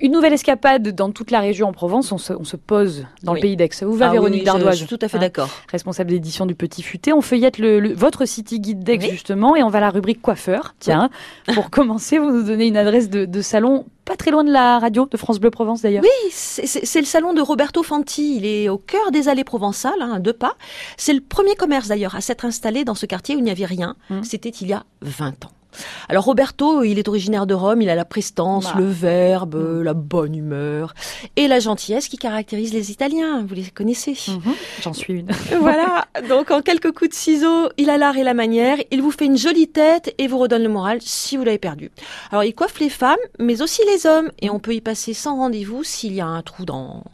Une nouvelle escapade dans toute la région en Provence. On se, on se pose dans Oui. le pays d'Aix. Où va Ah oui, Véronique oui, je- suis tout à fait Hein, d'accord. Responsable d'édition du Petit Futé. On feuillette le, le- votre city guide d'Aix Oui. justement et on va à la rubrique coiffeur. Tiens, pour commencer, vous nous donnez une adresse de, de salon pas très loin de la radio de France Bleu Provence d'ailleurs. Oui, c'est le salon de Roberto Fanti. Il est au cœur des allées provençales, hein, à deux pas. C'est le premier commerce d'ailleurs à s'être installé dans ce quartier où il n'y avait rien. Mm. C'était il y a 20 ans. Alors Roberto, il est originaire de Rome, il a la prestance, Bah. le verbe, Mm. la bonne humeur et la gentillesse qui caractérise les Italiens. Vous les connaissez Mhm, J'en suis une. voilà, donc en quelques coups de ciseaux, il a l'art et la manière, il vous fait une jolie tête et vous redonne le moral si vous l'avez perdu. Alors il coiffe les femmes, mais aussi les hommes, et on peut y passer sans rendez-vous s'il y a un trou dans,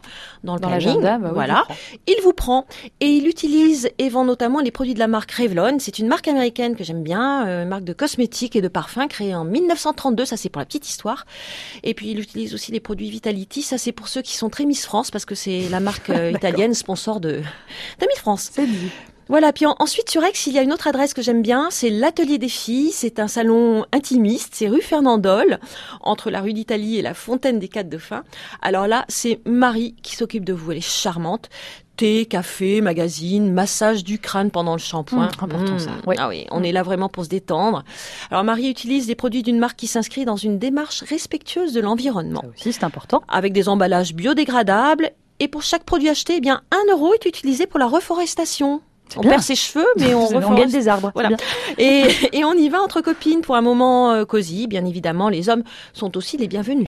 dans le Dans planning. bah oui, voilà, il vous prend et il utilise et vend notamment les produits de la marque Revlon. C'est une marque américaine que j'aime bien, euh, une marque de cosmétiques et de parfums créée en 1932. Ça c'est pour la petite histoire. Et puis il utilise aussi les produits Vitality. Ça c'est pour ceux qui sont très Miss France parce que c'est la marque euh, italienne sponsor de, de Miss France. C'est dit. Voilà, puis en- ensuite sur Aix, il y a une autre adresse que j'aime bien, c'est l'Atelier des filles. C'est un salon intimiste, c'est rue Fernandol, entre la rue d'Italie et la fontaine des Quatre Dauphins. Alors là, c'est Marie qui s'occupe de vous, elle est charmante. Thé, café, magazine, massage du crâne pendant le shampoing. Mmh, important, ça. Ouais. Ah oui, on est là vraiment pour se détendre. Alors Marie utilise des produits d'une marque qui s'inscrit dans une démarche respectueuse de l'environnement Ça aussi, c'est important. avec des emballages biodégradables. Et pour chaque produit acheté, eh bien, un euro est utilisé pour la reforestation. On bien. perd ses cheveux, mais on, on gagne des arbres. Voilà. Et, et on y va entre copines pour un moment euh, cosy. Bien évidemment, les hommes sont aussi les bienvenus.